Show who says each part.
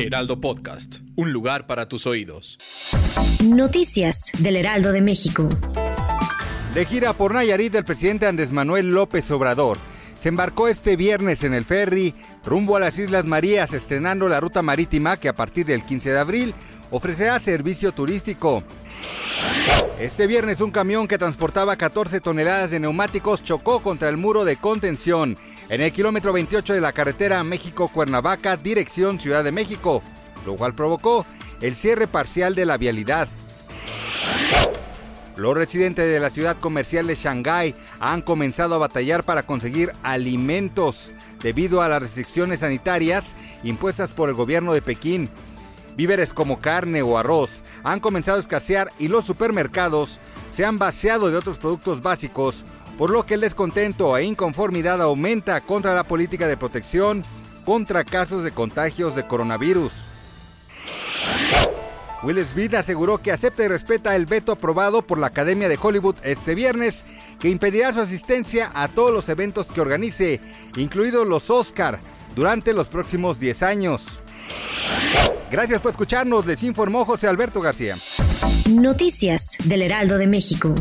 Speaker 1: Heraldo Podcast, un lugar para tus oídos.
Speaker 2: Noticias del Heraldo de México.
Speaker 3: De gira por Nayarit, el presidente Andrés Manuel López Obrador se embarcó este viernes en el ferry rumbo a las Islas Marías, estrenando la ruta marítima que a partir del 15 de abril ofrecerá servicio turístico. Este viernes un camión que transportaba 14 toneladas de neumáticos chocó contra el muro de contención en el kilómetro 28 de la carretera México-Cuernavaca, dirección Ciudad de México, lo cual provocó el cierre parcial de la vialidad. Los residentes de la ciudad comercial de Shanghái han comenzado a batallar para conseguir alimentos debido a las restricciones sanitarias impuestas por el gobierno de Pekín. Víveres como carne o arroz han comenzado a escasear y los supermercados se han vaciado de otros productos básicos, por lo que el descontento e inconformidad aumenta contra la política de protección contra casos de contagios de coronavirus. Will Smith aseguró que acepta y respeta el veto aprobado por la Academia de Hollywood este viernes, que impedirá su asistencia a todos los eventos que organice, incluidos los Oscar, durante los próximos 10 años. Gracias por escucharnos, les informó José Alberto García.
Speaker 2: Noticias del Heraldo de México.